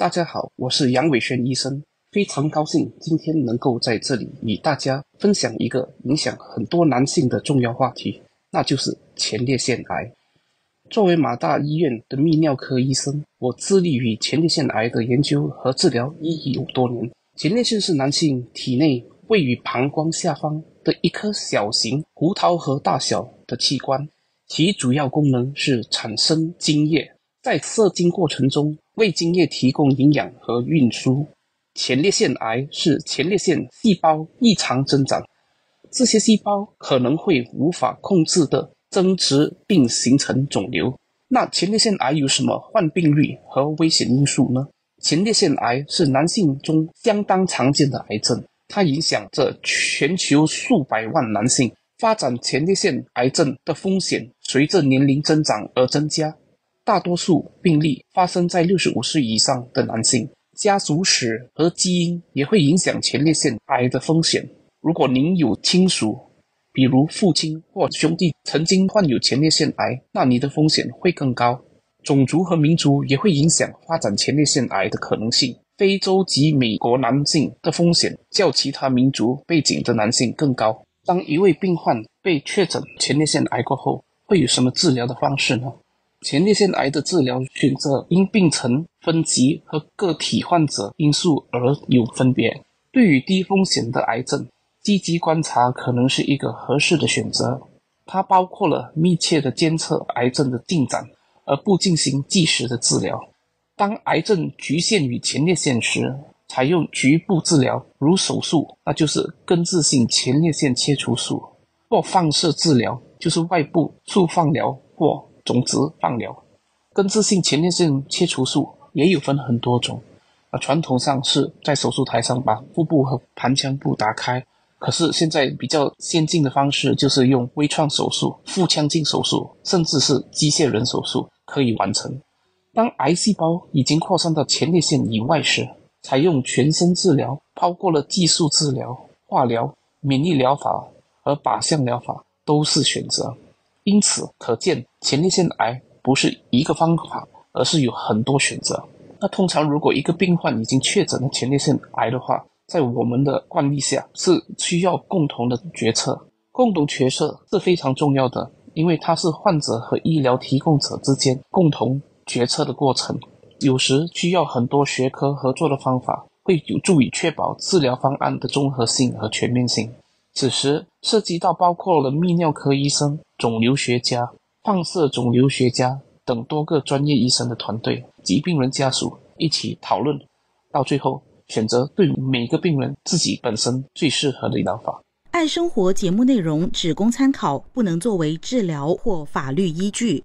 大家好，我是杨伟轩医生，非常高兴今天能够在这里与大家分享一个影响很多男性的重要话题，那就是前列腺癌。作为马大医院的泌尿科医生，我致力于前列腺癌的研究和治疗已有多年。前列腺是男性体内位于膀胱下方的一颗小型胡桃核大小的器官，其主要功能是产生精液，在射精过程中。为精液提供营养和运输。前列腺癌是前列腺细胞异常增长，这些细胞可能会无法控制的增殖并形成肿瘤。那前列腺癌有什么患病率和危险因素呢？前列腺癌是男性中相当常见的癌症，它影响着全球数百万男性。发展前列腺癌症的风险随着年龄增长而增加。大多数病例发生在六十五岁以上的男性，家族史和基因也会影响前列腺癌的风险。如果您有亲属，比如父亲或兄弟曾经患有前列腺癌，那你的风险会更高。种族和民族也会影响发展前列腺癌的可能性。非洲及美国男性的风险较其他民族背景的男性更高。当一位病患被确诊前列腺癌过后，会有什么治疗的方式呢？前列腺癌的治疗选择因病程分级和个体患者因素而有分别。对于低风险的癌症，积极观察可能是一个合适的选择。它包括了密切的监测癌症的进展，而不进行即时的治疗。当癌症局限于前列腺时，采用局部治疗，如手术，那就是根治性前列腺切除术，或放射治疗，就是外部处放疗或。种子放疗，根治性前列腺切除术也有分很多种。啊，传统上是在手术台上把腹部和盆腔部打开，可是现在比较先进的方式就是用微创手术、腹腔镜手术，甚至是机械人手术可以完成。当癌细胞已经扩散到前列腺以外时，采用全身治疗，包括了技术治疗、化疗、免疫疗法和靶向疗法都是选择。因此，可见前列腺癌不是一个方法，而是有很多选择。那通常，如果一个病患已经确诊了前列腺癌的话，在我们的惯例下是需要共同的决策。共同决策是非常重要的，因为它是患者和医疗提供者之间共同决策的过程。有时需要很多学科合作的方法，会有助于确保治疗方案的综合性和全面性。此时涉及到包括了泌尿科医生、肿瘤学家、放射肿瘤学家等多个专业医生的团队及病人家属一起讨论，到最后选择对每个病人自己本身最适合的疗法。爱生活节目内容只供参考，不能作为治疗或法律依据。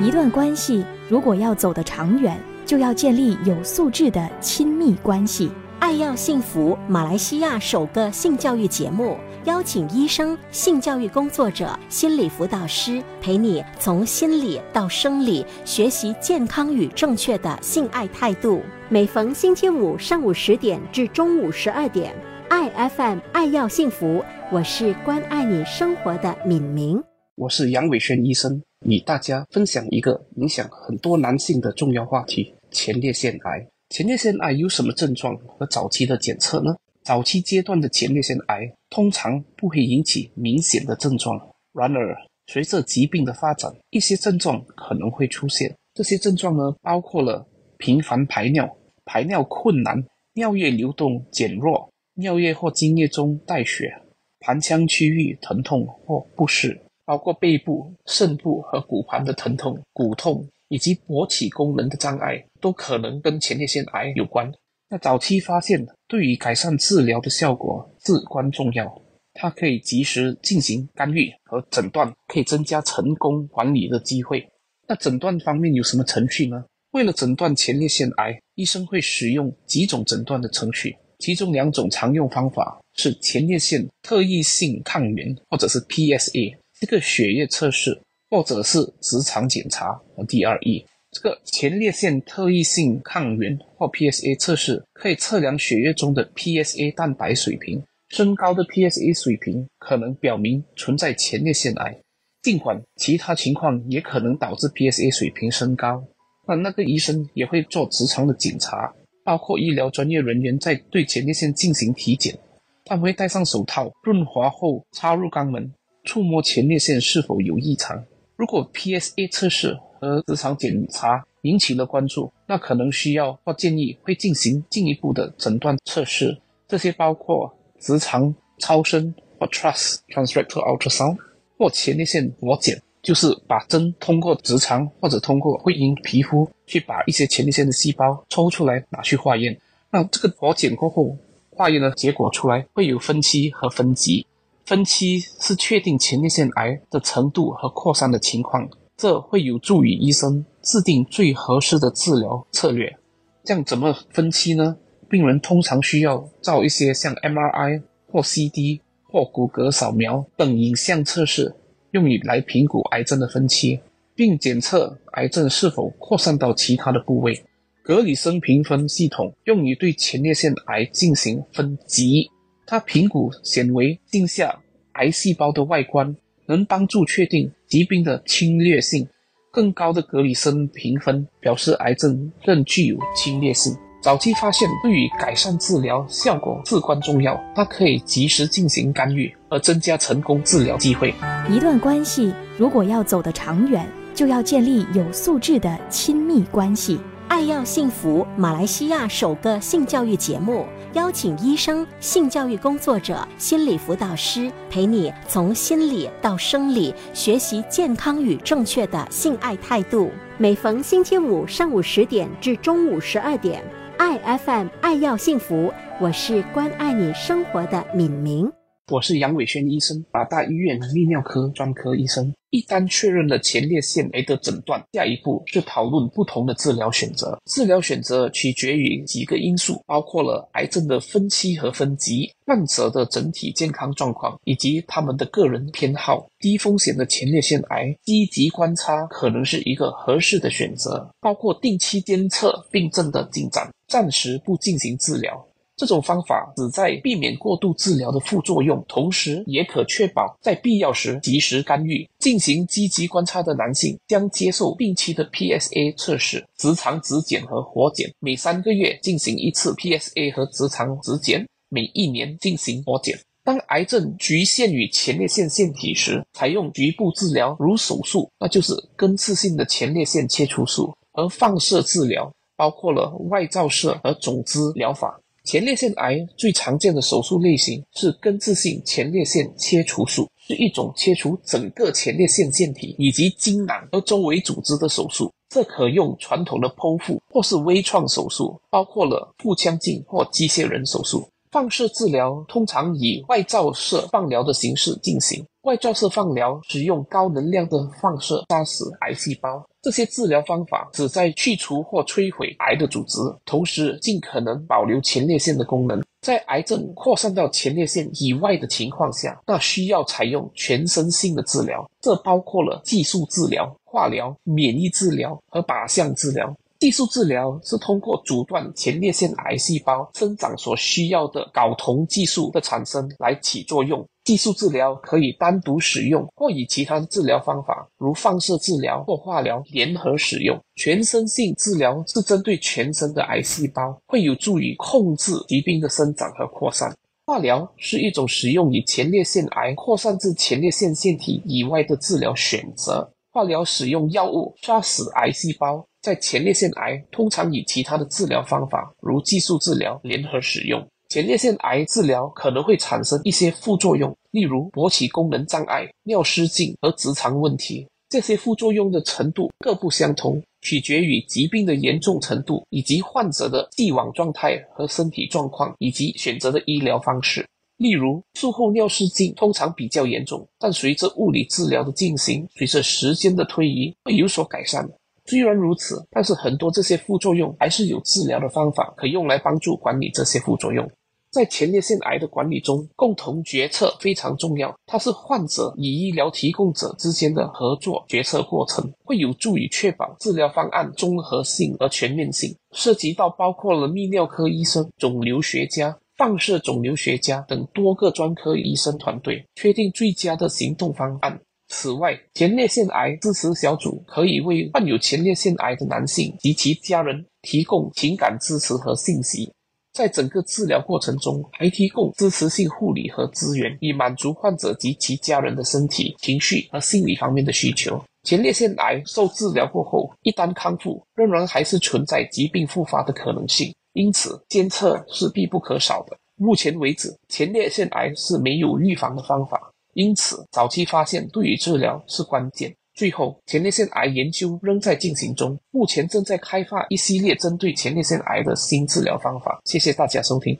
一段关系如果要走得长远，就要建立有素质的亲密关系。爱要幸福，马来西亚首个性教育节目，邀请医生、性教育工作者、心理辅导师陪你从心理到生理学习健康与正确的性爱态度。每逢星期五上午十点至中午十二点，爱 FM 爱要幸福，我是关爱你生活的敏明，我是杨伟轩医生，与大家分享一个影响很多男性的重要话题——前列腺癌。前列腺癌有什么症状和早期的检测呢？早期阶段的前列腺癌通常不会引起明显的症状，然而随着疾病的发展，一些症状可能会出现。这些症状呢，包括了频繁排尿、排尿困难、尿液流动减弱、尿液或精液中带血、盆腔区域疼痛或不适，包括背部、肾部和骨盘的疼痛、骨痛。以及勃起功能的障碍都可能跟前列腺癌有关。那早期发现对于改善治疗的效果至关重要，它可以及时进行干预和诊断，可以增加成功管理的机会。那诊断方面有什么程序呢？为了诊断前列腺癌，医生会使用几种诊断的程序，其中两种常用方法是前列腺特异性抗原或者是 PSA 这个血液测试。或者是直肠检查和 DRE，这个前列腺特异性抗原或 PSA 测试可以测量血液中的 PSA 蛋白水平。升高的 PSA 水平可能表明存在前列腺癌，尽管其他情况也可能导致 PSA 水平升高。那那个医生也会做直肠的检查，包括医疗专业人员在对前列腺进行体检。他们会戴上手套，润滑后插入肛门，触摸前列腺是否有异常。如果 PSA 测试和直肠检查引起了关注，那可能需要或建议会进行进一步的诊断测试。这些包括直肠超声或 TRUS transrectal ultrasound 或前列腺活检，就是把针通过直肠或者通过会阴皮肤去把一些前列腺的细胞抽出来拿去化验。那这个活检过后。化验的结果出来会有分期和分级，分期是确定前列腺癌的程度和扩散的情况，这会有助于医生制定最合适的治疗策略。这样怎么分期呢？病人通常需要照一些像 MRI 或 CD 或骨骼扫描等影像测试，用于来评估癌症的分期，并检测癌症是否扩散到其他的部位。格里森评分系统用于对前列腺癌进行分级，它评估显微镜下癌细胞的外观，能帮助确定疾病的侵略性。更高的格里森评分表示癌症更具有侵略性。早期发现对于改善治疗效果至关重要，它可以及时进行干预，而增加成功治疗机会。一段关系如果要走得长远，就要建立有素质的亲密关系。爱要幸福，马来西亚首个性教育节目，邀请医生、性教育工作者、心理辅导师陪你从心理到生理学习健康与正确的性爱态度。每逢星期五上午十点至中午十二点，爱 FM 爱要幸福，我是关爱你生活的敏明。我是杨伟轩医生，马大医院泌尿科专科医生。一旦确认了前列腺癌的诊断，下一步是讨论不同的治疗选择。治疗选择取决于几个因素，包括了癌症的分期和分级、患者的整体健康状况以及他们的个人偏好。低风险的前列腺癌，积极观察可能是一个合适的选择，包括定期监测病症的进展，暂时不进行治疗。这种方法旨在避免过度治疗的副作用，同时也可确保在必要时及时干预。进行积极观察的男性将接受定期的 PSA 测试、直肠指检和活检，每三个月进行一次 PSA 和直肠指检，每一年进行活检。当癌症局限于前列腺腺体时，采用局部治疗，如手术，那就是根治性的前列腺切除术和放射治疗，包括了外照射和种子疗法。前列腺癌最常见的手术类型是根治性前列腺切除术，是一种切除整个前列腺腺体以及精囊和周围组织的手术。这可用传统的剖腹或是微创手术，包括了腹腔镜或机械人手术。放射治疗通常以外照射放疗的形式进行。外照射放疗使用高能量的放射杀死癌细胞。这些治疗方法旨在去除或摧毁癌的组织，同时尽可能保留前列腺的功能。在癌症扩散到前列腺以外的情况下，那需要采用全身性的治疗，这包括了技术治疗、化疗、免疫治疗和靶向治疗。技术治疗是通过阻断前列腺癌细胞生长所需要的睾酮激素的产生来起作用。技术治疗可以单独使用，或与其他治疗方法，如放射治疗或化疗联合使用。全身性治疗是针对全身的癌细胞，会有助于控制疾病的生长和扩散。化疗是一种使用以前列腺癌扩散至前列腺腺体以外的治疗选择。化疗使用药物杀死癌细胞。在前列腺癌，通常以其他的治疗方法，如技术治疗联合使用。前列腺癌治疗可能会产生一些副作用，例如勃起功能障碍、尿失禁和直肠问题。这些副作用的程度各不相同，取决于疾病的严重程度以及患者的既往状态和身体状况，以及选择的医疗方式。例如，术后尿失禁通常比较严重，但随着物理治疗的进行，随着时间的推移会有所改善。虽然如此，但是很多这些副作用还是有治疗的方法可用来帮助管理这些副作用。在前列腺癌的管理中，共同决策非常重要。它是患者与医疗提供者之间的合作决策过程，会有助于确保治疗方案综合性和全面性，涉及到包括了泌尿科医生、肿瘤学家、放射肿瘤学家等多个专科医生团队，确定最佳的行动方案。此外，前列腺癌支持小组可以为患有前列腺癌的男性及其家人提供情感支持和信息。在整个治疗过程中，还提供支持性护理和资源，以满足患者及其家人的身体、情绪和心理方面的需求。前列腺癌受治疗过后，一旦康复，仍然还是存在疾病复发的可能性，因此监测是必不可少的。目前为止，前列腺癌是没有预防的方法，因此早期发现对于治疗是关键。最后，前列腺癌研究仍在进行中，目前正在开发一系列针对前列腺癌的新治疗方法。谢谢大家收听。